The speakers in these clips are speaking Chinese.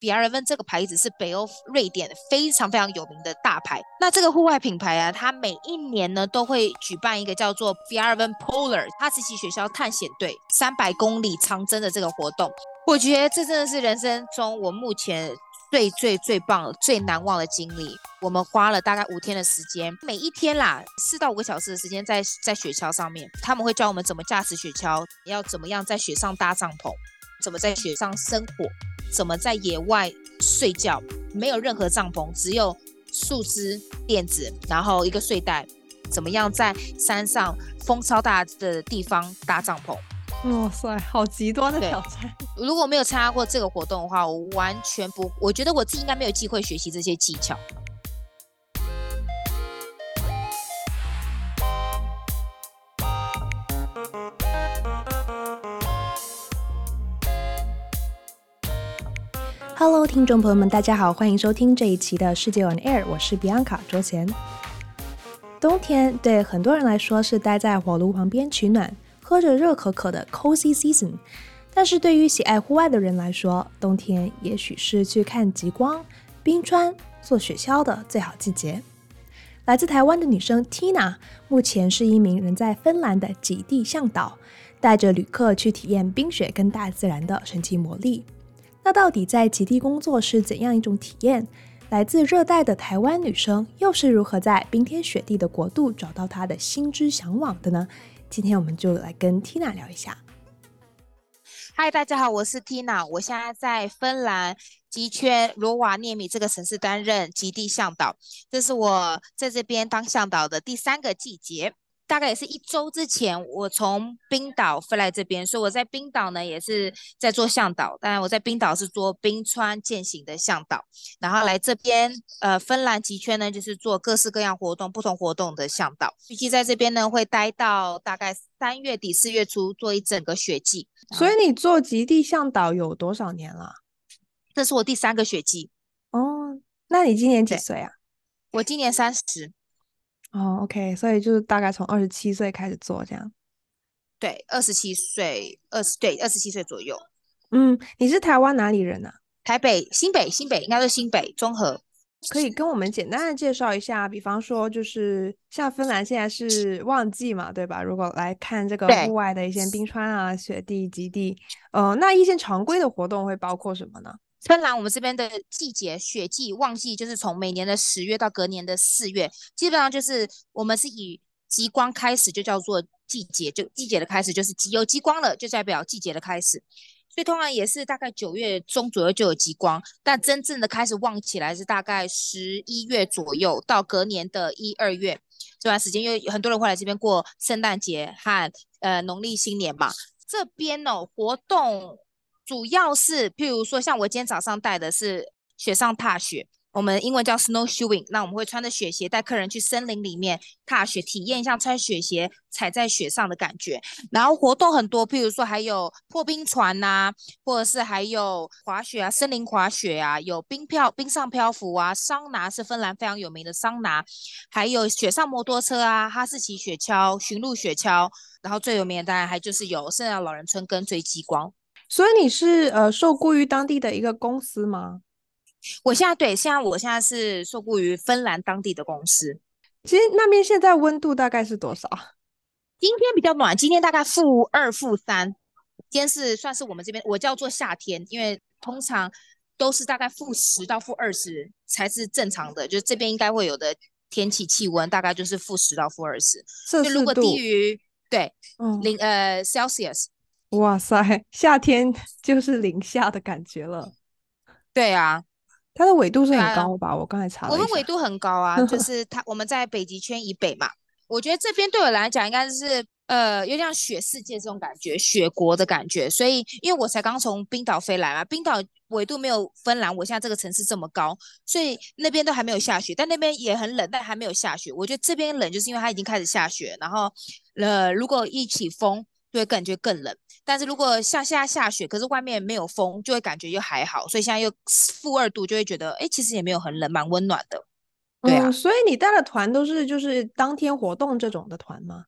比尔温这个牌子是北欧瑞典非常非常有名的大牌。那这个户外品牌啊，它每一年呢都会举办一个叫做比尔温 Polar 哈士奇雪橇探险队三百公里长征的这个活动。我觉得这真的是人生中我目前最最最棒、最难忘的经历。我们花了大概五天的时间，每一天啦四到五个小时的时间在在雪橇上面，他们会教我们怎么驾驶雪橇，要怎么样在雪上搭帐篷，怎么在雪上生火。怎么在野外睡觉？没有任何帐篷，只有树枝、垫子，然后一个睡袋。怎么样在山上风超大的地方搭帐篷？哇塞，好极端的挑战！如果没有参加过这个活动的话，我完全不，我觉得我自己应该没有机会学习这些技巧。Hello，听众朋友们，大家好，欢迎收听这一期的世界 on air，我是 Bianca 卓贤。冬天对很多人来说是待在火炉旁边取暖，喝着热可可的 cozy season，但是对于喜爱户外的人来说，冬天也许是去看极光、冰川、坐雪橇的最好季节。来自台湾的女生 Tina，目前是一名人在芬兰的极地向导，带着旅客去体验冰雪跟大自然的神奇魔力。那到底在极地工作是怎样一种体验？来自热带的台湾女生又是如何在冰天雪地的国度找到她的心之向往的呢？今天我们就来跟 Tina 聊一下。嗨，大家好，我是 Tina，我现在在芬兰极圈罗瓦涅米这个城市担任极地向导，这是我在这边当向导的第三个季节。大概也是一周之前，我从冰岛飞来这边，所以我在冰岛呢也是在做向导。当然我在冰岛是做冰川践行的向导，然后来这边呃芬兰极圈呢就是做各式各样活动、不同活动的向导。预计在这边呢会待到大概三月底四月初，做一整个雪季。所以你做极地向导有多少年了？这是我第三个雪季。哦，那你今年几岁啊？我今年三十。哦、oh，OK，所以就是大概从二十七岁开始做这样，对，二十七岁，二十对，二十七岁左右。嗯，你是台湾哪里人啊？台北、新北、新北，应该是新北综合。可以跟我们简单的介绍一下，比方说就是像芬兰现在是旺季嘛，对吧？如果来看这个户外的一些冰川啊、雪地、极地，呃，那一些常规的活动会包括什么呢？芬兰我们这边的季节雪季旺季就是从每年的十月到隔年的四月，基本上就是我们是以极光开始就叫做季节，就季节的开始就是有极光了，就代表季节的开始。所以通常也是大概九月中左右就有极光，但真正的开始旺起来是大概十一月左右到隔年的一二月这段时间，因为很多人会来这边过圣诞节和呃农历新年嘛。这边哦活动。主要是，譬如说，像我今天早上带的是雪上踏雪，我们英文叫 snowshoeing。那我们会穿着雪鞋带客人去森林里面踏雪，体验一下穿雪鞋踩在雪上的感觉。然后活动很多，譬如说还有破冰船呐、啊，或者是还有滑雪啊，森林滑雪啊，有冰漂、冰上漂浮啊，桑拿是芬兰非常有名的桑拿，还有雪上摩托车啊，哈士奇雪橇、驯鹿雪橇，然后最有名的当然还就是有圣诞老人村跟追极光。所以你是呃受雇于当地的一个公司吗？我现在对，现在我现在是受雇于芬兰当地的公司。其实那边现在温度大概是多少？今天比较暖，今天大概负二、负三。今天是算是我们这边我叫做夏天，因为通常都是大概负十到负二十才是正常的，就这边应该会有的天气气温大概就是负十到负二十。摄氏度。就如果低于对，嗯，零呃 Celsius。哇塞，夏天 就是零下的感觉了。对啊，它的纬度是很高吧？啊、我刚才查了，我们纬度很高啊，就 是它我们在北极圈以北嘛。我觉得这边对我来讲应该是呃，有点像雪世界这种感觉，雪国的感觉。所以因为我才刚从冰岛飞来嘛，冰岛纬度没有芬兰，我现在这个城市这么高，所以那边都还没有下雪，但那边也很冷，但还没有下雪。我觉得这边冷就是因为它已经开始下雪，然后呃，如果一起风。就会感觉更冷，但是如果下现在下雪，可是外面没有风，就会感觉又还好，所以现在又负二度，就会觉得哎，其实也没有很冷，蛮温暖的。对啊，嗯，所以你带的团都是就是当天活动这种的团吗？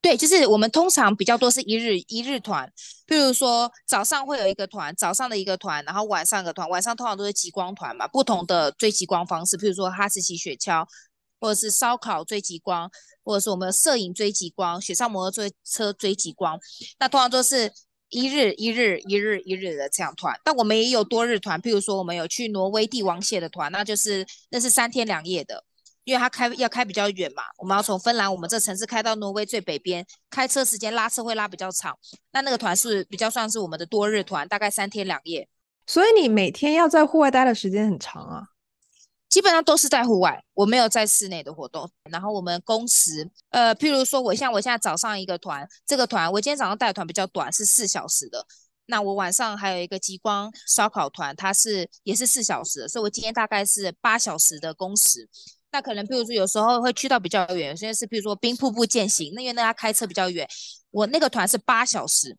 对，就是我们通常比较多是一日一日团，比如说早上会有一个团，早上的一个团，然后晚上一个团，晚上通常都是极光团嘛，不同的追极光方式，比如说哈士奇雪橇，或者是烧烤追极光，或者是我们摄影追极光，雪上摩托追车追极光，那通常都是一日一日一日一日的这样团。但我们也有多日团，譬如说我们有去挪威帝王蟹的团，那就是那是三天两夜的。因为它开要开比较远嘛，我们要从芬兰我们这城市开到挪威最北边，开车时间拉车会拉比较长。那那个团是比较算是我们的多日团，大概三天两夜。所以你每天要在户外待的时间很长啊？基本上都是在户外，我没有在室内的活动。然后我们工时，呃，譬如说我像我现在早上一个团，这个团我今天早上带的团比较短，是四小时的。那我晚上还有一个极光烧烤团，它是也是四小时，所以我今天大概是八小时的工时。那可能，比如说有时候会去到比较远，现在是比如说冰瀑布践行，那因为那家开车比较远，我那个团是八小时，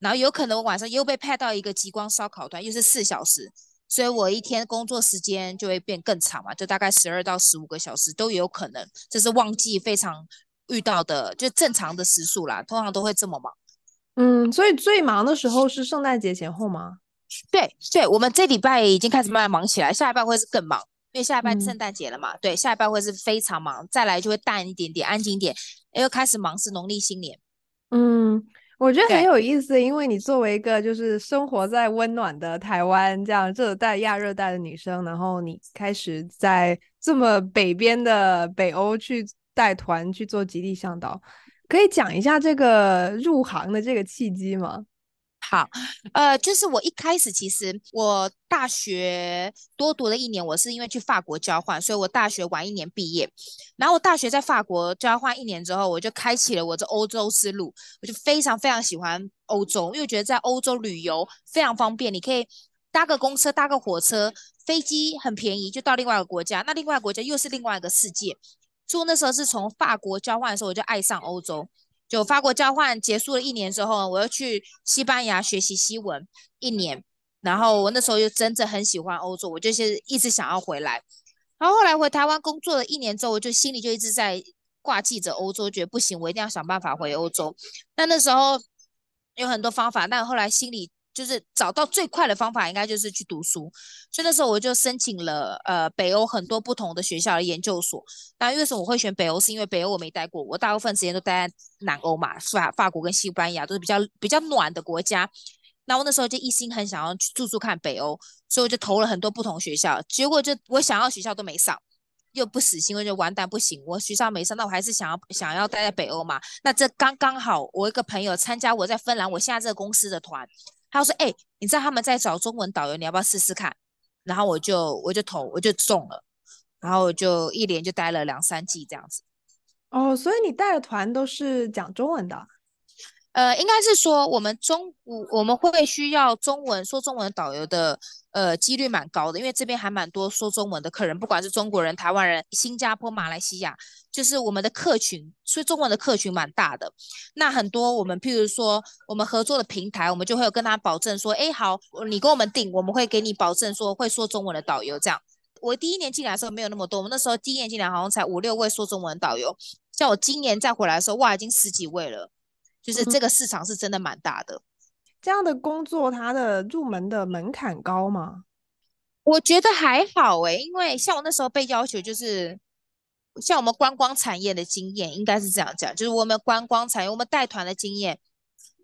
然后有可能我晚上又被派到一个极光烧烤团，又是四小时，所以我一天工作时间就会变更长嘛，就大概十二到十五个小时都有可能，这是旺季非常遇到的，就正常的时数啦，通常都会这么忙。嗯，所以最忙的时候是圣诞节前后吗？对对，我们这礼拜已经开始慢慢忙起来，下一半会是更忙。因为下一半圣诞节了嘛，嗯、对，下一半会是非常忙，再来就会淡一点点，安静一点，又开始忙是农历新年。嗯，我觉得很有意思，因为你作为一个就是生活在温暖的台湾这样热带亚热带的女生，然后你开始在这么北边的北欧去带团去做极地向导，可以讲一下这个入行的这个契机吗？好，呃，就是我一开始其实我大学多读了一年，我是因为去法国交换，所以我大学晚一年毕业。然后我大学在法国交换一年之后，我就开启了我这欧洲之路。我就非常非常喜欢欧洲，因为觉得在欧洲旅游非常方便，你可以搭个公车、搭个火车、飞机很便宜就到另外一个国家，那另外一个国家又是另外一个世界。所以那时候是从法国交换的时候，我就爱上欧洲。就法国交换结束了一年之后，我又去西班牙学习西文一年，然后我那时候又真的很喜欢欧洲，我就是一直想要回来。然后后来回台湾工作了一年之后，我就心里就一直在挂记着欧洲，觉得不行，我一定要想办法回欧洲。但那时候有很多方法，但后来心里。就是找到最快的方法，应该就是去读书。所以那时候我就申请了呃北欧很多不同的学校的研究所。那为什么我会选北欧？是因为北欧我没待过，我大部分时间都待在南欧嘛，法法国跟西班牙都是比较比较暖的国家。那我那时候就一心很想要去住住看北欧，所以我就投了很多不同学校，结果就我想要学校都没上。又不死心，我就完蛋不行，我学校没上，那我还是想要想要待在北欧嘛。那这刚刚好，我一个朋友参加我在芬兰我现在这个公司的团。他说：“哎、你知道他们在找中文导游，你要不要试试看？”然后我就我就投，我就中了，然后我就一连就待了两三季这样子。哦，所以你带的团都是讲中文的？呃，应该是说我们中我我们会需要中文说中文导游的。呃，几率蛮高的，因为这边还蛮多说中文的客人，不管是中国人、台湾人、新加坡、马来西亚，就是我们的客群，说中文的客群蛮大的。那很多我们，譬如说我们合作的平台，我们就会有跟他保证说，哎，好，你跟我们订，我们会给你保证说会说中文的导游。这样，我第一年进来的时候没有那么多，我们那时候第一年进来好像才五六位说中文导游，像我今年再回来的时候，哇，已经十几位了，就是这个市场是真的蛮大的。这样的工作，它的入门的门槛高吗？我觉得还好诶，因为像我那时候被要求，就是像我们观光产业的经验，应该是这样讲，就是我们观光产业，我们带团的经验，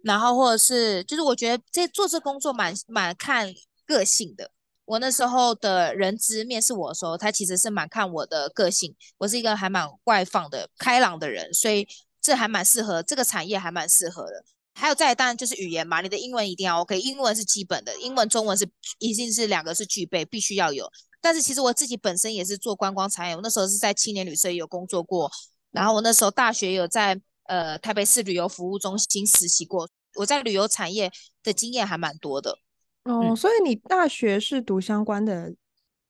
然后或者是，就是我觉得这做这工作蛮蛮看个性的。我那时候的人资面试我的时候，他其实是蛮看我的个性，我是一个还蛮外放的、开朗的人，所以这还蛮适合这个产业，还蛮适合的。还有再来当然就是语言嘛，你的英文一定要 OK，英文是基本的，英文、中文是一定是两个是具备，必须要有。但是其实我自己本身也是做观光产业，我那时候是在青年旅社也有工作过，然后我那时候大学有在呃台北市旅游服务中心实习过，我在旅游产业的经验还蛮多的。哦，嗯、所以你大学是读相关的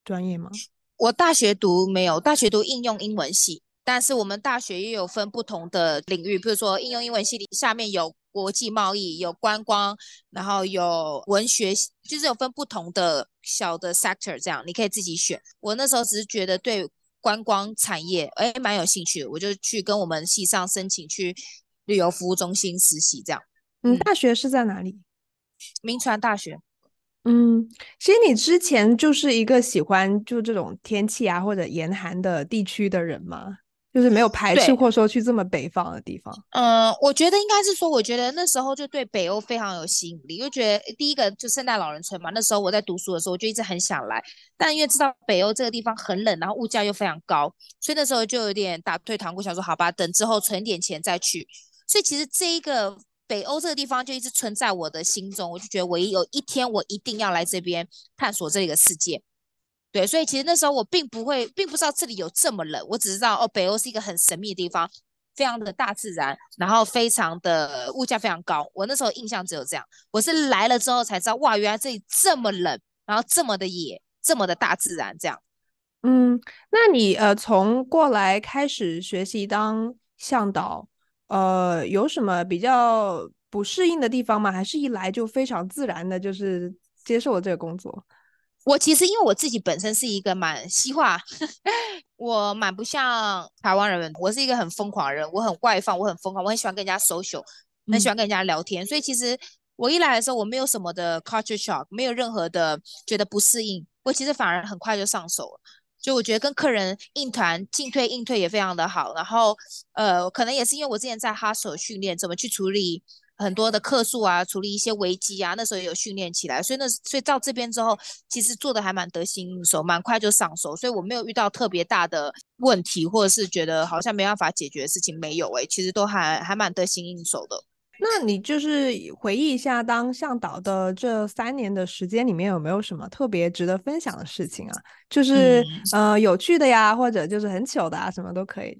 专业吗？我大学读没有，大学读应用英文系，但是我们大学也有分不同的领域，比如说应用英文系里下面有。国际贸易有观光，然后有文学，就是有分不同的小的 sector，这样你可以自己选。我那时候只是觉得对观光产业哎蛮有兴趣，我就去跟我们系上申请去旅游服务中心实习，这样。嗯，大学是在哪里？名传大学。嗯，其实你之前就是一个喜欢就这种天气啊或者严寒的地区的人吗？就是没有排斥或说去这么北方的地方。嗯、呃，我觉得应该是说，我觉得那时候就对北欧非常有吸引力，就觉得第一个就圣诞老人村嘛。那时候我在读书的时候，我就一直很想来，但因为知道北欧这个地方很冷，然后物价又非常高，所以那时候就有点打退堂鼓，想说好吧，等之后存点钱再去。所以其实这一个北欧这个地方就一直存在我的心中，我就觉得我有一天我一定要来这边探索这个世界。对，所以其实那时候我并不会，并不知道这里有这么冷，我只知道哦，北欧是一个很神秘的地方，非常的大自然，然后非常的物价非常高。我那时候印象只有这样，我是来了之后才知道，哇，原来这里这么冷，然后这么的野，这么的大自然这样。嗯，那你呃从过来开始学习当向导，呃，有什么比较不适应的地方吗？还是一来就非常自然的，就是接受了这个工作？我其实因为我自己本身是一个蛮西化，我蛮不像台湾人，我是一个很疯狂的人，我很外放，我很疯狂，我很喜欢跟人家 social，很喜欢跟人家聊天，嗯、所以其实我一来的时候，我没有什么的 culture shock，没有任何的觉得不适应，我其实反而很快就上手了，就我觉得跟客人应谈进退应退也非常的好，然后呃，可能也是因为我之前在 Hostel 训练怎么去处理。很多的客诉啊，处理一些危机啊，那时候也有训练起来，所以那所以到这边之后，其实做的还蛮得心应手，蛮快就上手，所以我没有遇到特别大的问题，或者是觉得好像没办法解决的事情，没有诶、欸，其实都还还蛮得心应手的。那你就是回忆一下，当向导的这三年的时间里面，有没有什么特别值得分享的事情啊？就是、嗯、呃有趣的呀，或者就是很糗的啊，什么都可以。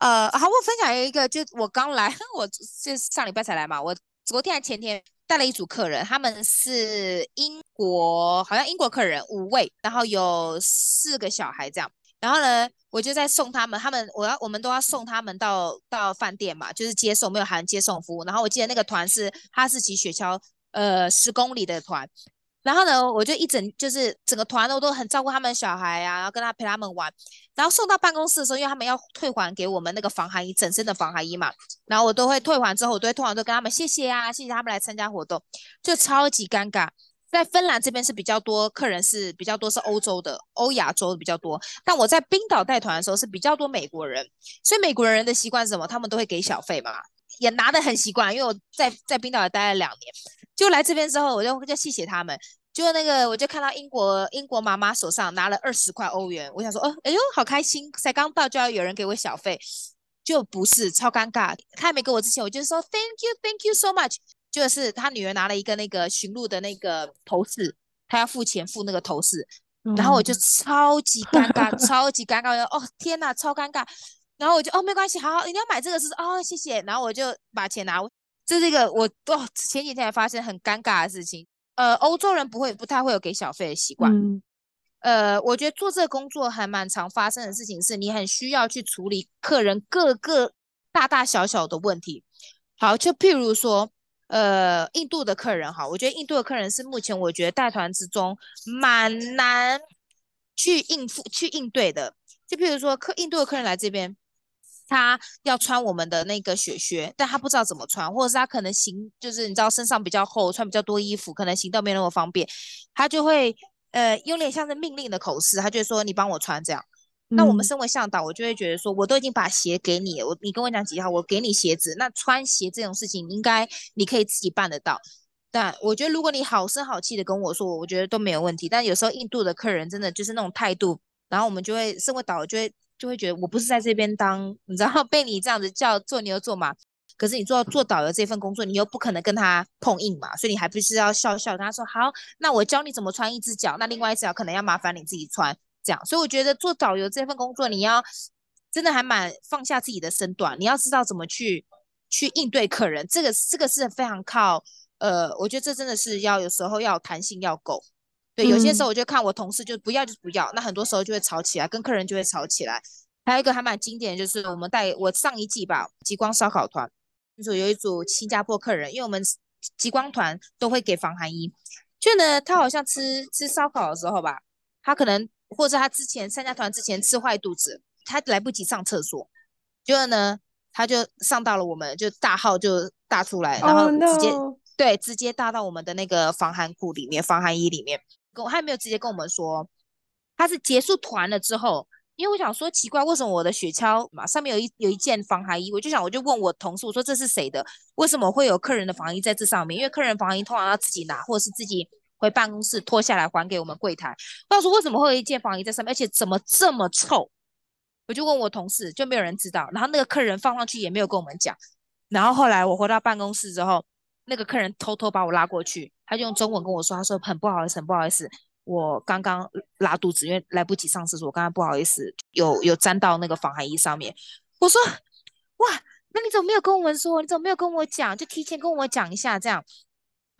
呃，好，我分享一个，就我刚来，我就上礼拜才来嘛。我昨天还前天带了一组客人，他们是英国，好像英国客人五位，然后有四个小孩这样。然后呢，我就在送他们，他们我要我们都要送他们到到饭店嘛，就是接送，没有含接送服务。然后我记得那个团是哈士奇雪橇，呃，十公里的团。然后呢，我就一整就是整个团我都很照顾他们小孩啊，然后跟他陪他们玩。然后送到办公室的时候，因为他们要退还给我们那个防寒衣，整身的防寒衣嘛。然后我都会退还之后，我都会退还都跟他们谢谢啊，谢谢他们来参加活动，就超级尴尬。在芬兰这边是比较多客人，是比较多是欧洲的、欧亚洲的比较多。但我在冰岛带团的时候是比较多美国人，所以美国人的习惯是什么？他们都会给小费嘛，也拿得很习惯。因为我在在冰岛也待了两年。就来这边之后，我就就谢谢他们。就那个，我就看到英国英国妈妈手上拿了二十块欧元，我想说，哦，哎呦，好开心！才刚到就要有人给我小费，就不是超尴尬。他还没给我之前，我就说 Thank you, thank you so much。就是他女儿拿了一个那个驯鹿的那个头饰，他要付钱付那个头饰，然后我就超级尴尬，超级尴尬，我哦天哪，超尴尬。然后我就哦没关系，好好，你要买这个是哦谢谢。然后我就把钱拿。这是一个我哦前几天才发生很尴尬的事情。呃，欧洲人不会不太会有给小费的习惯。嗯。呃，我觉得做这个工作还蛮常发生的事情是，你很需要去处理客人各个大大小小的问题。好，就譬如说，呃，印度的客人哈，我觉得印度的客人是目前我觉得带团之中蛮难去应付、去应对的。就譬如说，客印度的客人来这边。他要穿我们的那个雪靴，但他不知道怎么穿，或者是他可能行，就是你知道身上比较厚，穿比较多衣服，可能行动没那么方便，他就会呃有点像是命令的口试，他就说你帮我穿这样。嗯、那我们身为向导，我就会觉得说，我都已经把鞋给你，我你跟我讲几号，我给你鞋子，那穿鞋这种事情应该你可以自己办得到。但我觉得如果你好声好气的跟我说，我觉得都没有问题。但有时候印度的客人真的就是那种态度，然后我们就会身为导游就会。就会觉得我不是在这边当，你知道被你这样子叫做牛做马，可是你做做导游这份工作，你又不可能跟他碰硬嘛，所以你还不是要笑笑跟他说好，那我教你怎么穿一只脚，那另外一只脚可能要麻烦你自己穿这样。所以我觉得做导游这份工作，你要真的还蛮放下自己的身段，你要知道怎么去去应对客人，这个这个是非常靠呃，我觉得这真的是要有时候要弹性要够。对，有些时候我就看我同事就不要就不要，那很多时候就会吵起来，跟客人就会吵起来。还有一个还蛮经典的，就是我们带我上一季吧，极光烧烤团，就是有一组新加坡客人，因为我们极光团都会给防寒衣，就呢，他好像吃吃烧烤的时候吧，他可能或者他之前参加团之前吃坏肚子，他来不及上厕所，就呢，他就上到了我们就大号就大出来，然后直接、Oh, no. 对直接大到我们的那个防寒裤里面、防寒衣里面，跟我还没有直接跟我们说，他是结束团了之后。因为我想说奇怪，为什么我的雪橇嘛上面有一有一件防寒衣，我就想我就问我同事，我说这是谁的？为什么会有客人的防衣在这上面？因为客人防衣通常要自己拿，或者是自己回办公室脱下来还给我们柜台。我想说为什么会有一件防衣在上面，而且怎么这么臭？我就问我同事，就没有人知道。然后那个客人放上去也没有跟我们讲。然后后来我回到办公室之后，那个客人偷偷把我拉过去，他就用中文跟我说，他说很不好意思，很不好意思。我刚刚拉肚子，因为来不及上厕所，我刚刚不好意思，有有沾到那个防寒衣上面。我说，哇，那你怎么没有跟我们说？你怎么没有跟我讲？就提前跟我讲一下这样。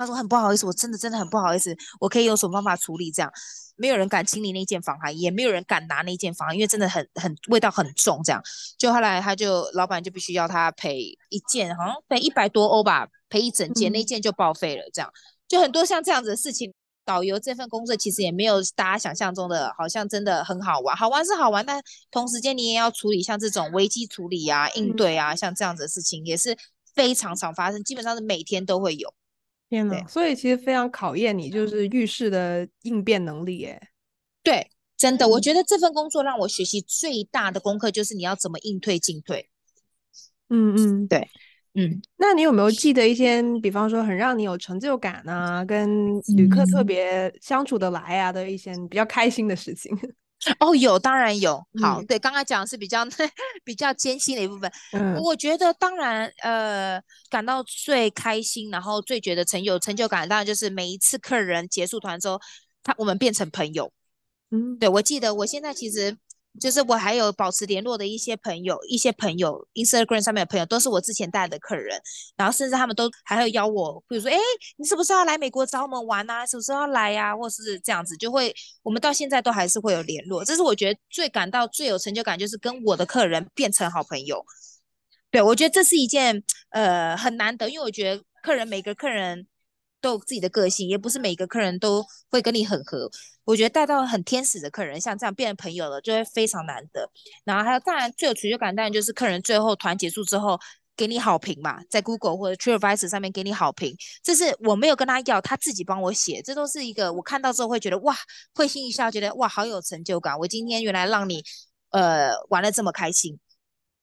他说很不好意思，我真的真的很不好意思，我可以有什么方法处理？这样，没有人敢清理那件防寒衣，也没有人敢拿那件防寒衣，因为真的很很味道很重。这样，就后来他就老板就必须要他赔一件，好像赔一百多欧吧，赔一整件，那件就报废了。这样，就很多像这样子的事情。导游这份工作其实也没有大家想象中的，好像真的很好玩。好玩是好玩，但同时间你也要处理像这种危机处理啊、应对啊，像这样子的事情也是非常常发生，基本上是每天都会有。天哪！所以其实非常考验你就是遇事的应变能力，耶。对，真的，我觉得这份工作让我学习最大的功课就是你要怎么应退进退。嗯嗯，对。嗯，那你有没有记得一些，比方说很让你有成就感啊，跟旅客特别相处得来啊的一些比较开心的事情？哦，有，当然有。好，嗯、对，刚刚讲的是比较 比较艰辛的一部分。嗯，我觉得当然，呃，感到最开心，然后最觉得成有成就感，当然就是每一次客人结束团之后，他我们变成朋友。嗯，对，我记得我现在其实。就是我还有保持联络的一些朋友，一些朋友，Instagram 上面的朋友都是我之前带的客人，然后甚至他们都还会邀我，比如说，哎，你是不是要来美国找我们玩啊？什么时候要来呀？或是这样子，就会我们到现在都还是会有联络。这是我觉得最感到最有成就感，就是跟我的客人变成好朋友。对，我觉得这是一件呃很难得，因为我觉得客人每个客人。都有自己的个性，也不是每个客人都会跟你很合。我觉得带到很天使的客人，像这样变成朋友了，就会非常难得。然后还有，当然最有成就感，当然就是客人最后团结束之后给你好评嘛，在 Google 或者 TripAdvisor 上面给你好评，这是我没有跟他要，他自己帮我写，这都是一个我看到之后会觉得哇，会心一笑，觉得哇，好有成就感。我今天原来让你呃玩的这么开心，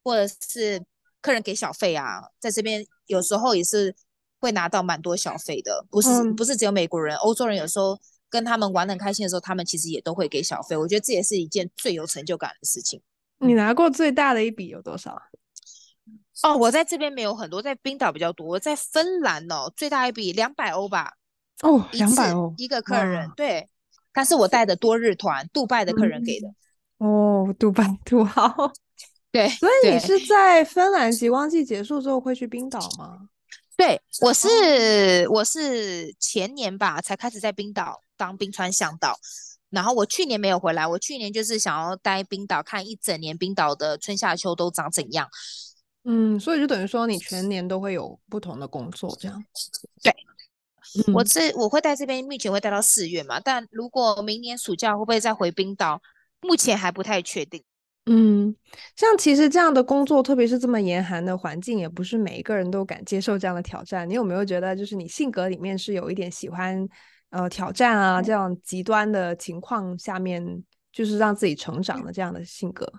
或者是客人给小费啊，在这边有时候也是。会拿到蛮多小费的，不是、嗯、不是只有美国人，欧洲人有时候跟他们玩的很开心的时候，他们其实也都会给小费。我觉得这也是一件最有成就感的事情。你拿过最大的一笔有多少？哦，我在这边没有很多，在冰岛比较多。我在芬兰哦，最大一笔两百欧吧。哦，两百欧一个客人，对，他是我带的多日团，杜拜的客人给的。嗯、哦，杜拜土豪。对，所以你是在芬兰极光季结束之后会去冰岛吗？对，我是我是前年吧才开始在冰岛当冰川向导，然后我去年没有回来，我去年就是想要待冰岛看一整年冰岛的春夏秋都长怎样。嗯，所以就等于说你全年都会有不同的工作这样。对，嗯、我是我会在这边，目前会待到四月嘛，但如果明年暑假会不会再回冰岛，目前还不太确定。嗯，像其实这样的工作，特别是这么严寒的环境，也不是每一个人都敢接受这样的挑战。你有没有觉得，就是你性格里面是有一点喜欢呃挑战啊，这样极端的情况下面，就是让自己成长的这样的性格？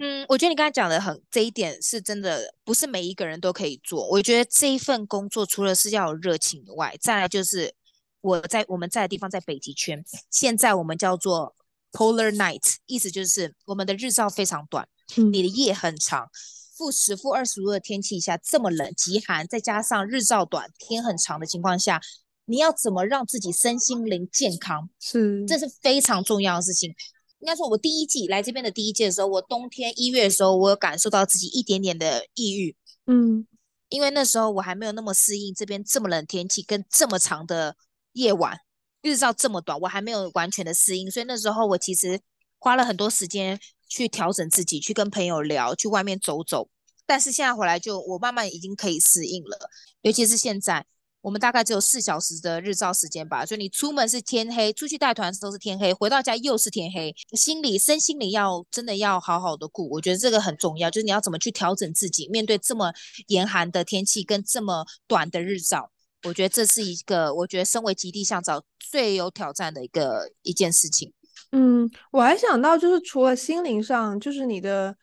嗯，我觉得你刚才讲的很这一点是真的，不是每一个人都可以做。我觉得这一份工作除了是要有热情以外，再来就是我在我们在的地方在北极圈，现在我们叫做。Polar night 意思就是我们的日照非常短，嗯、你的夜很长。负十、负二十度的天气下这么冷、极寒，再加上日照短、天很长的情况下，你要怎么让自己身心灵健康？是，这是非常重要的事情。应该说，我第一季来这边的第一季的时候，我冬天一月的时候，我有感受到自己一点点的抑郁。嗯，因为那时候我还没有那么适应这边这么冷天气跟这么长的夜晚。日照这么短，我还没有完全的适应，所以那时候我其实花了很多时间去调整自己，去跟朋友聊，去外面走走。但是现在回来就我慢慢已经可以适应了，尤其是现在我们大概只有四小时的日照时间吧，所以你出门是天黑，出去带团都是天黑，回到家又是天黑，心理身心理要真的要好好的顾，我觉得这个很重要，就是你要怎么去调整自己，面对这么严寒的天气跟这么短的日照，我觉得这是一个我觉得身为极地向导最有挑战的一个一件事情。嗯，我还想到就是除了心灵上，就是你的。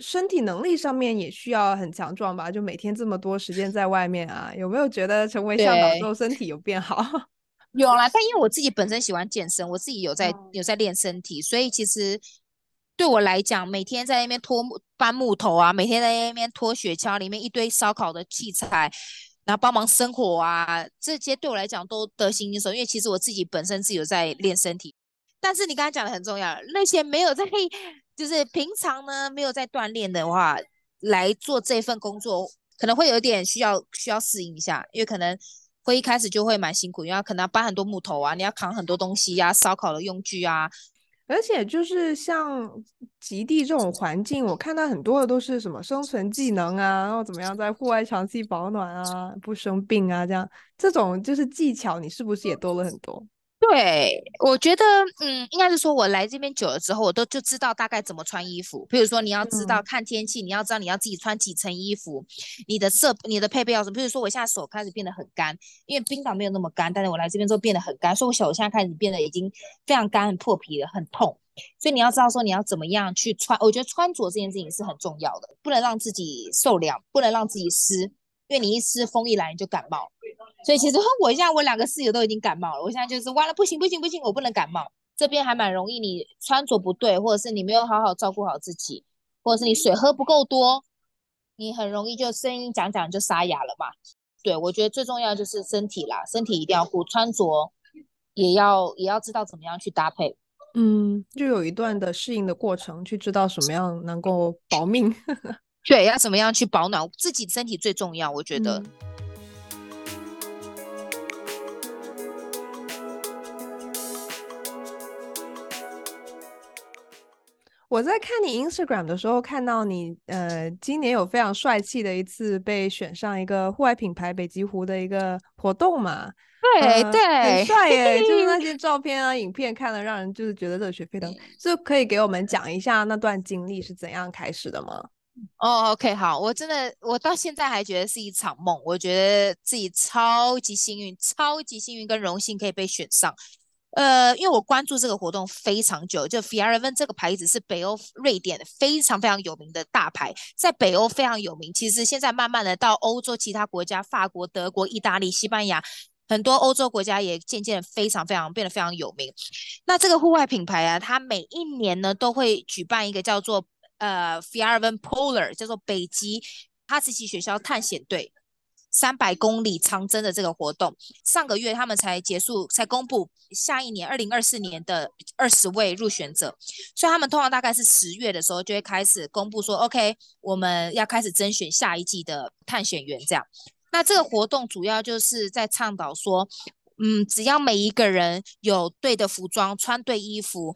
身体能力上面也需要很强壮吧？就每天这么多时间在外面啊，有没有觉得成为向导之后身体有变好？有啦，但因为我自己本身喜欢健身，我自己有在有在练身体，所以其实对我来讲，每天在那边拖搬木头啊，每天在那边拖雪橇，里面一堆烧烤的器材，然后帮忙生火啊，这些对我来讲都得心应手。因为其实我自己本身是有在练身体，但是你刚才讲的很重要，那些没有在。就是平常呢，没有在锻炼的话，来做这份工作可能会有点需要需要适应一下，因为可能会一开始就会蛮辛苦，因为可能要搬很多木头啊，你要扛很多东西呀、啊，烧烤的用具啊，而且就是像极地这种环境，我看到很多的都是什么生存技能啊，然后怎么样在户外长期保暖啊，不生病啊，这样这种就是技巧，你是不是也多了很多？对，我觉得，嗯，应该是说，我来这边久了之后，我都就知道大概怎么穿衣服。比如说，你要知道看天气，嗯、你要知道你要自己穿几层衣服，你的设、你的配备要什么。比如说，我现在手开始变得很干，因为冰岛没有那么干，但是我来这边之后变得很干，所以我手现在开始变得已经非常干、很破皮了，很痛。所以你要知道说你要怎么样去穿，我觉得穿着这件事情是很重要的，不能让自己受凉，不能让自己湿，因为你一湿，风一来你就感冒。所以其实我现在我两个室友都已经感冒了，我现在就是完了，不行不行不行，我不能感冒。这边还蛮容易，你穿着不对，或者是你没有好好照顾好自己，或者是你水喝不够多，你很容易就声音讲讲就沙哑了嘛。对，我觉得最重要就是身体啦，身体一定要顾，穿着也要也要知道怎么样去搭配。嗯，就有一段的适应的过程，去知道什么样能够保命。对，要怎么样去保暖，自己身体最重要，我觉得。嗯我在看你 Instagram 的时候，看到你呃，今年有非常帅气的一次被选上一个户外品牌北极狐的一个活动嘛？对、呃、对，很帅耶！就是那些 照片啊、影片，看了让人就是觉得热血沸腾。就可以给我们讲一下那段经历是怎样开始的吗？哦，OK，好，我真的我到现在还觉得是一场梦，我觉得自己超级幸运，超级幸运跟荣幸可以被选上。呃，因为我关注这个活动非常久，就 f i a r v e n 这个牌子是北欧瑞典非常非常有名的大牌，在北欧非常有名。其实现在慢慢的到欧洲其他国家，法国、德国、意大利、西班牙，很多欧洲国家也渐渐非常非常变得非常有名。那这个户外品牌啊，它每一年呢都会举办一个叫做呃 Fjällräven Polar，叫做北极哈士奇雪橇探险队。三百公里长征的这个活动，上个月他们才结束，才公布下一年二零二四年的二十位入选者，所以他们通常大概是十月的时候就会开始公布说，OK，我们要开始甄选下一季的探险员。这样，那这个活动主要就是在倡导说，嗯，只要每一个人有对的服装，穿对衣服，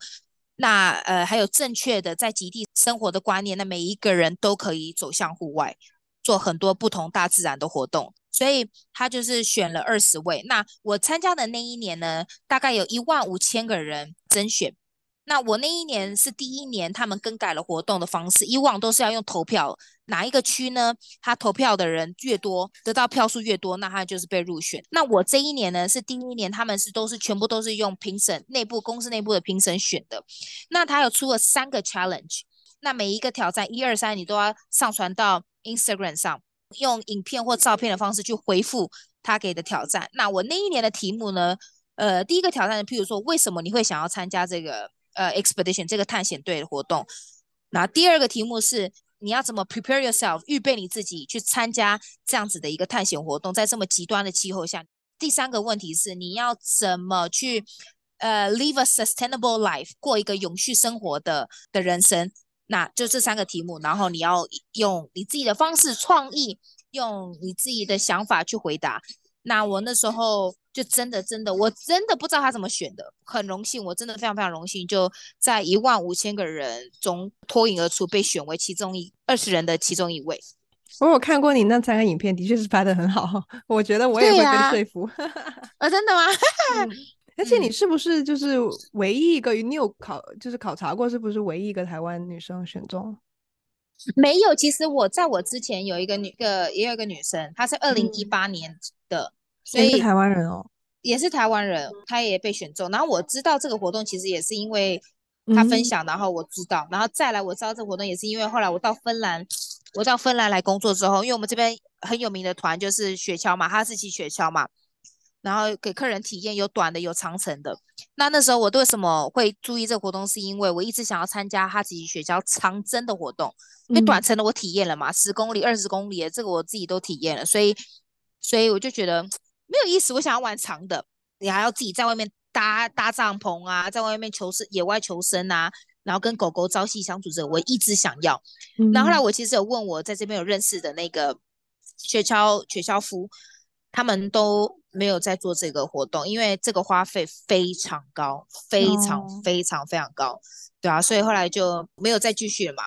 那呃还有正确的在极地生活的观念，那每一个人都可以走向户外。做很多不同大自然的活动，所以他就是选了二十位。那我参加的那一年呢，大概有一万五千个人甄选。那我那一年是第一年，他们更改了活动的方式，以往都是要用投票，哪一个区呢？他投票的人越多，得到票数越多，那他就是被入选。那我这一年呢，是第一年，他们是都是全部都是用评审内部公司内部的评审选的。那他有出了三个 challenge，那每一个挑战一二三，你都要上传到。Instagram 上用影片或照片的方式去回复他给的挑战。那我那一年的题目呢？呃，第一个挑战，譬如说，为什么你会想要参加这个呃 expedition 这个探险队的活动？那第二个题目是你要怎么 prepare yourself 预备你自己去参加这样子的一个探险活动，在这么极端的气候下。第三个问题是你要怎么去呃 live a sustainable life 过一个永续生活的的人生。那就这三个题目，然后你要用你自己的方式创意，用你自己的想法去回答。那我那时候就真的真的，我真的不知道他怎么选的，很荣幸，我真的非常非常荣幸，就在一万五千个人中脱颖而出，被选为其中一二十人的其中一位。我有看过你那三个影片，的确是拍的很好，我觉得我也会被说服。啊，啊，真的吗？嗯，而且你是不是就是唯一一个？你有考就是考察过，是不是唯一一个台湾女生选中？没有，其实我在我之前有一个女个也有一个女生，她是二零一八年的，嗯、所以是台湾人哦，也是台湾人，他也被选中。然后我知道这个活动其实也是因为他分享，嗯、然后我知道，然后再来我知道这个活动也是因为后来我到芬兰。我到芬兰来工作之后，因为我们这边很有名的团就是雪橇嘛，哈士奇雪橇嘛，然后给客人体验有短的有长程的。那那时候我为什么会注意这个活动，是因为我一直想要参加哈士奇雪橇长征的活动，因为短程的我体验了嘛，十公里、二十公里的这个我自己都体验了，所以所以我就觉得没有意思，我想要玩长的，你还要自己在外面搭搭帐篷啊，在外面求生野外求生啊。然后跟狗狗朝夕相处着，我一直想要。嗯、然后后来我其实有问我在这边有认识的那个雪橇雪橇夫，他们都没有在做这个活动，因为这个花费非常高，非常非常非常高，哦、对啊，所以后来就没有再继续了嘛。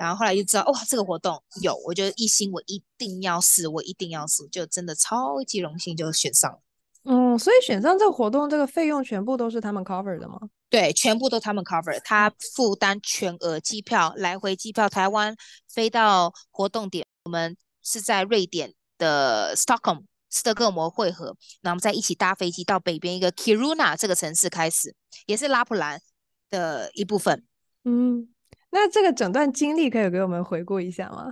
然后后来就知道，哇，这个活动有，我就一心我一定要试，我一定要试，就真的超级荣幸就选上了。嗯，所以选上这个活动，这个费用全部都是他们 cover 的吗？对，全部都他们 cover，他负担全额机票，来回机票，台湾飞到活动点，我们是在瑞典的 Stockholm 斯德哥尔摩会合，然后我们再一起搭飞机到北边一个 Kiruna 这个城市开始，也是拉普兰的一部分。嗯，那这个整段经历可以给我们回顾一下吗？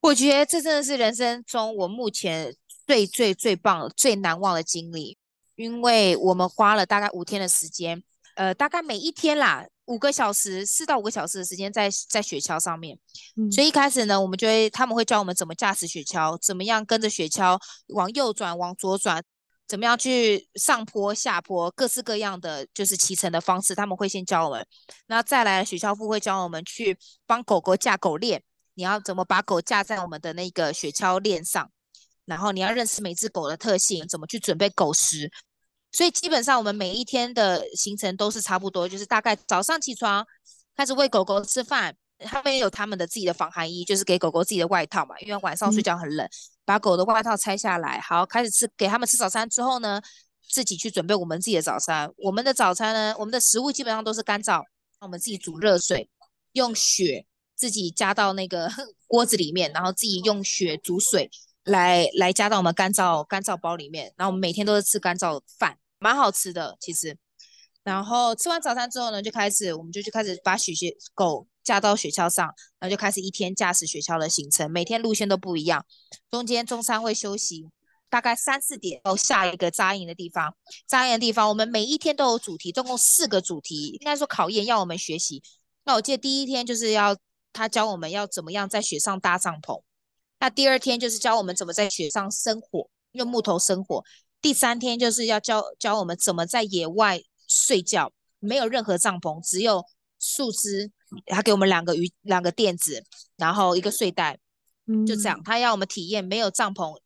我觉得这真的是人生中我目前。最最最棒、最难忘的经历，因为我们花了大概五天的时间，呃，大概每一天啦，五个小时，四到五个小时的时间在在雪橇上面。嗯，所以一开始呢，我们就会他们会教我们怎么驾驶雪橇，怎么样跟着雪橇往右转、往左转，怎么样去上坡、下坡，各式各样的就是骑乘的方式，他们会先教我们。那再来，雪橇夫会教我们去帮狗狗架狗链，你要怎么把狗架在我们的那个雪橇链上。然后你要认识每只狗的特性，怎么去准备狗食，所以基本上我们每一天的行程都是差不多，就是大概早上起床开始喂狗狗吃饭，他们也有他们的自己的防寒衣，就是给狗狗自己的外套嘛，因为晚上睡觉很冷，嗯、把狗的外套拆下来，好开始吃，给他们吃早餐之后呢，自己去准备我们自己的早餐。我们的早餐呢，我们的食物基本上都是干燥，那我们自己煮热水，用雪自己加到那个 锅子里面，然后自己用雪煮水。来来加到我们干燥干燥包里面，然后我们每天都是吃干燥饭，蛮好吃的其实。然后吃完早餐之后呢，就开始我们就去开始把雪雪狗架到雪橇上，然后就开始一天驾驶雪橇的行程，每天路线都不一样。中间中山会休息，大概三四点到下一个扎营的地方。扎营的地方，我们每一天都有主题，总共四个主题，应该说考验要我们学习。那我记得第一天就是要他教我们要怎么样在雪上搭帐篷。那第二天就是教我们怎么在雪上生火，用木头生火。第三天就是要教教我们怎么在野外睡觉，没有任何帐篷，只有树枝。他给我们两个鱼，两个垫子，然后一个睡袋，就这样。他要我们体验没有帐篷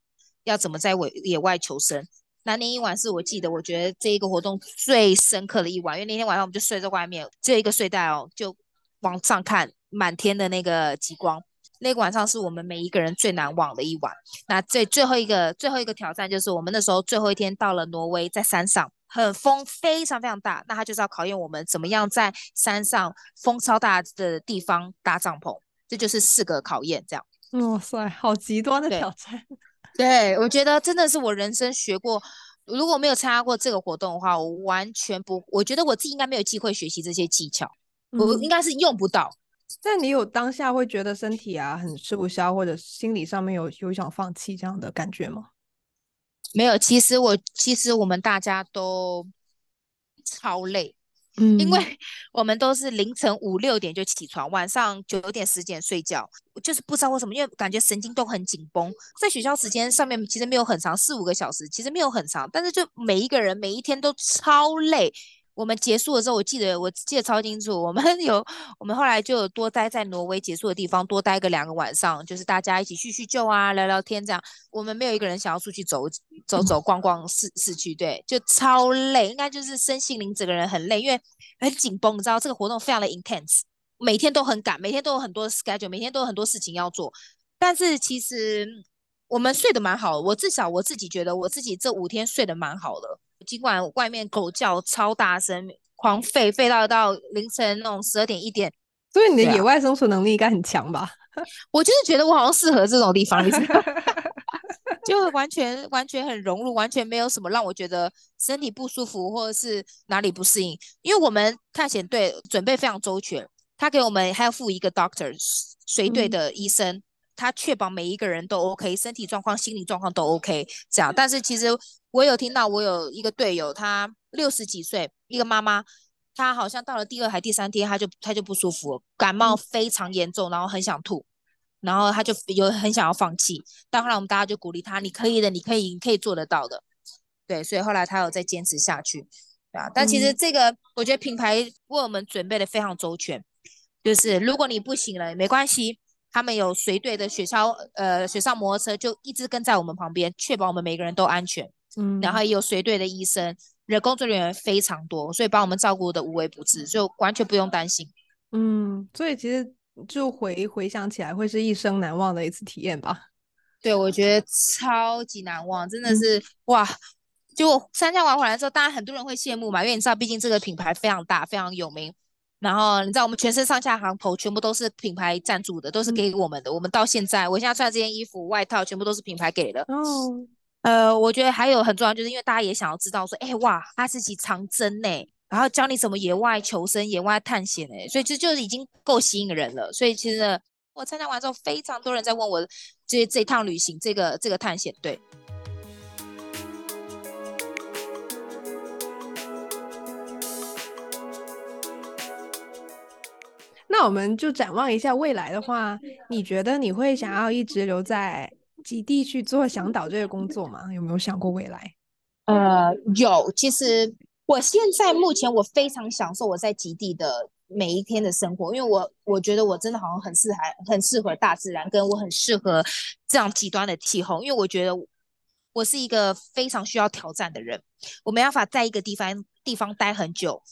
要怎么在野野外求生。那那一晚是我记得，我觉得这一个活动最深刻的一晚，因为那天晚上我们就睡在外面，只有一个睡袋哦，就往上看满天的那个极光。那个晚上是我们每一个人最难忘的一晚。那最最后一个最后一个挑战就是我们那时候最后一天到了挪威，在山上，很风非常非常大。那它就是要考验我们怎么样在山上风超大的地方搭帐篷。这就是四个考验，这样。哇塞，好极端的挑战。对，我觉得真的是我人生学过，如果没有参加过这个活动的话，我完全不，我觉得我自己应该没有机会学习这些技巧，嗯、我应该是用不到。但你有当下会觉得身体啊很吃不消，或者心理上面有有想放弃这样的感觉吗？没有，其实我其实我们大家都超累，嗯，因为我们都是凌晨五六点就起床，晚上九点十点睡觉，就是不知道为什么，因为感觉神经都很紧绷。在学校时间上面其实没有很长，四五个小时其实没有很长，但是就每一个人每一天都超累。我们结束的时候，我记得我记得超清楚。我们 有我们后来就多待在挪威结束的地方，多待个两个晚上，就是大家一起叙叙旧啊，聊聊天这样。我们没有一个人想要出去走走走逛逛市市区，对，就超累，应该就是身心灵整个人很累，因为很紧绷，你知道这个活动非常的 intense，每天都很赶，每天都有很多 schedule，每天都有很多事情要做。但是其实我们睡得蛮好，我至少我自己觉得我自己这五天睡得蛮好的，尽管外面狗叫超大声，狂吠吠到到凌晨那种十二点一点。所以你的野外生存能力应该很强吧？啊、我就是觉得我好像适合这种地方，就完全完全很融入，完全没有什么让我觉得身体不舒服或者是哪里不适应。因为我们探险队准备非常周全，他给我们还要附一个 doctor 随队的医生，嗯、他确保每一个人都 OK，身体状况、心理状况都 OK。这样，但是其实我有听到，我有一个队友，他六十几岁，一个妈妈。她好像到了第二还第三天，她就她就不舒服，感冒非常严重，然后很想吐，然后他就有很想要放弃。但后来我们大家就鼓励他：“你可以的，你可以，你可以做得到的。”对，所以后来他有再坚持下去，对啊。但其实这个，我觉得品牌为我们准备的非常周全，就是如果你不行了没关系，他们有随队的雪橇，呃，雪上摩托车就一直跟在我们旁边，确保我们每个人都安全。嗯，然后也有随队的医生。人工作人员非常多，所以把我们照顾的无微不至，就完全不用担心。嗯，所以其实就回回想起来，会是一生难忘的一次体验吧？对，我觉得超级难忘，真的是、嗯、哇！就参加完回来之后，当然很多人会羡慕嘛，因为你知道，毕竟这个品牌非常大，非常有名。然后你知道，我们全身上下行头全部都是品牌赞助的，都是给我们的。嗯、我们到现在，我现在穿的这件衣服、外套，全部都是品牌给的。哦。呃，我觉得还有很重要，就是因为大家也想要知道说，哎哇，哈士奇长征呢，然后教你怎么野外求生、野外探险哎，所以这就已经够吸引人了。所以其实我参加完之后，非常多人在问我，这这趟旅行，这个这个探险，对。那我们就展望一下未来的话，你觉得你会想要一直留在极地去做向导这个工作吗？有没有想过未来？呃，有。其实我现在目前我非常享受我在极地的每一天的生活，因为我我觉得我真的好像很适合很适合大自然，跟我很适合这样极端的气候。因为我觉得我是一个非常需要挑战的人，我没办法在一个地方地方待很久，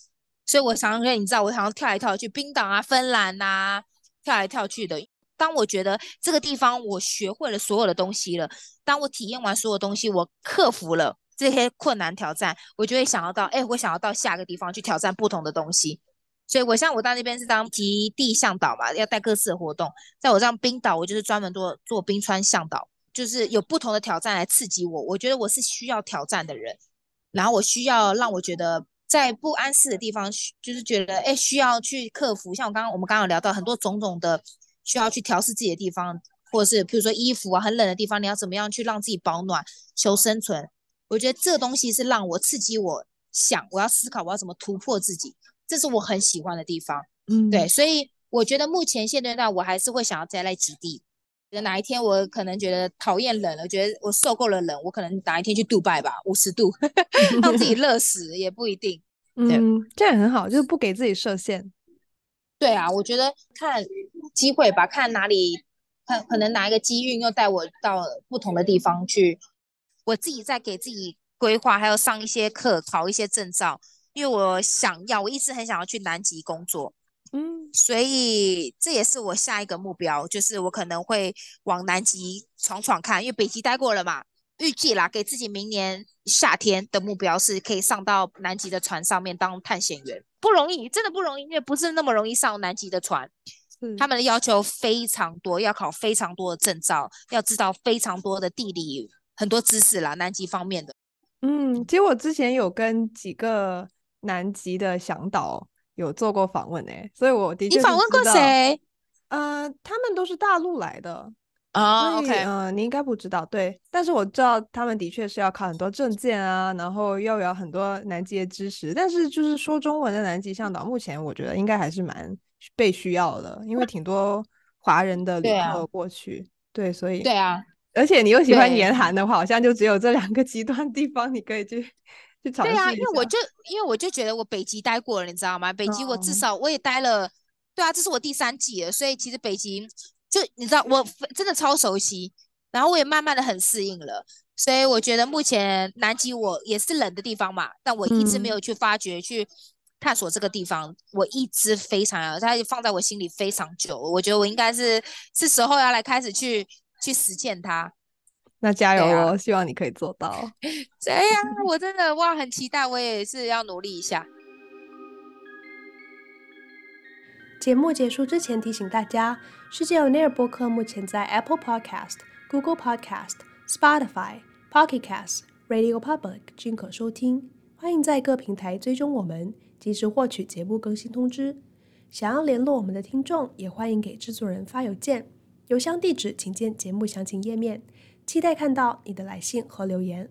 所以我常常跟你知道，我常常跳来跳去，冰岛啊、芬兰啊，跳来跳去的。当我觉得这个地方我学会了所有的东西了，当我体验完所有东西，我克服了这些困难挑战，我就会想要到，哎，我想要到下个地方去挑战不同的东西。所以，我像我到那边是当极地向导嘛，要带各式的活动。在我这样冰岛，我就是专门做做冰川向导，就是有不同的挑战来刺激我。我觉得我是需要挑战的人，然后我需要让我觉得在不安适的地方，就是觉得哎，需要去克服。像我刚刚我们刚刚有聊到很多种种的。需要去调试自己的地方，或者是比如说衣服啊，很冷的地方，你要怎么样去让自己保暖、求生存？我觉得这个东西是让我刺激我想，我要思考我要怎么突破自己，这是我很喜欢的地方。嗯，对，所以我觉得目前现阶段我还是会想要再来极地。哪一天我可能觉得讨厌冷了，觉得我受够了冷，我可能哪一天去杜拜吧，五十度 让自己 热死也不一定。嗯，这样很好，就是不给自己设限。对啊，我觉得看机会吧，看哪里，看可能哪一个机运又带我到不同的地方去。我自己在给自己规划，还有上一些课，考一些证照，因为我想要，我一直很想要去南极工作，嗯，所以这也是我下一个目标，就是我可能会往南极闯闯看，因为北极待过了嘛。预计啦，给自己明年夏天的目标是可以上到南极的船上面当探险员，不容易，真的不容易，因为不是那么容易上南极的船，嗯、他们的要求非常多，要考非常多的证照，要知道非常多的地理很多知识啦，南极方面的。嗯，其实我之前有跟几个南极的向导有做过访问诶、欸，所以我的确你访问过谁？呃，他们都是大陆来的。啊、oh，OK，嗯、呃，你应该不知道，对，但是我知道他们的确是要考很多证件啊，然后又有很多南极的知识，但是就是说中文的南极向导，目前我觉得应该还是蛮被需要的，因为挺多华人的旅客过去，对，啊、对，所以对啊，而且你又喜欢严寒的话，好像就只有这两个极端地方你可以去去尝试。对啊，因为我就因为我就觉得我北极待过了，你知道吗？北极我至少我也待了，嗯、对啊，这是我第三季了，所以其实北极。就你知道，我真的超熟悉，然后我也慢慢的很适应了，所以我觉得目前南极我也是冷的地方嘛，但我一直没有去发掘、嗯、去探索这个地方，我一直非常要，它放在我心里非常久，我觉得我应该是是时候要来开始去去实践它。那加油哦！啊、希望你可以做到。对呀、啊，我真的哇，很期待，我也是要努力一下。节目结束之前，提醒大家，世界 on air 播客目前在 Apple Podcast、Google Podcast、Spotify、Pocket Cast、Radio Public 均可收听。欢迎在各平台追踪我们，及时获取节目更新通知。想要联络我们的听众，也欢迎给制作人发邮件，邮箱地址请见节目详情页面。期待看到你的来信和留言。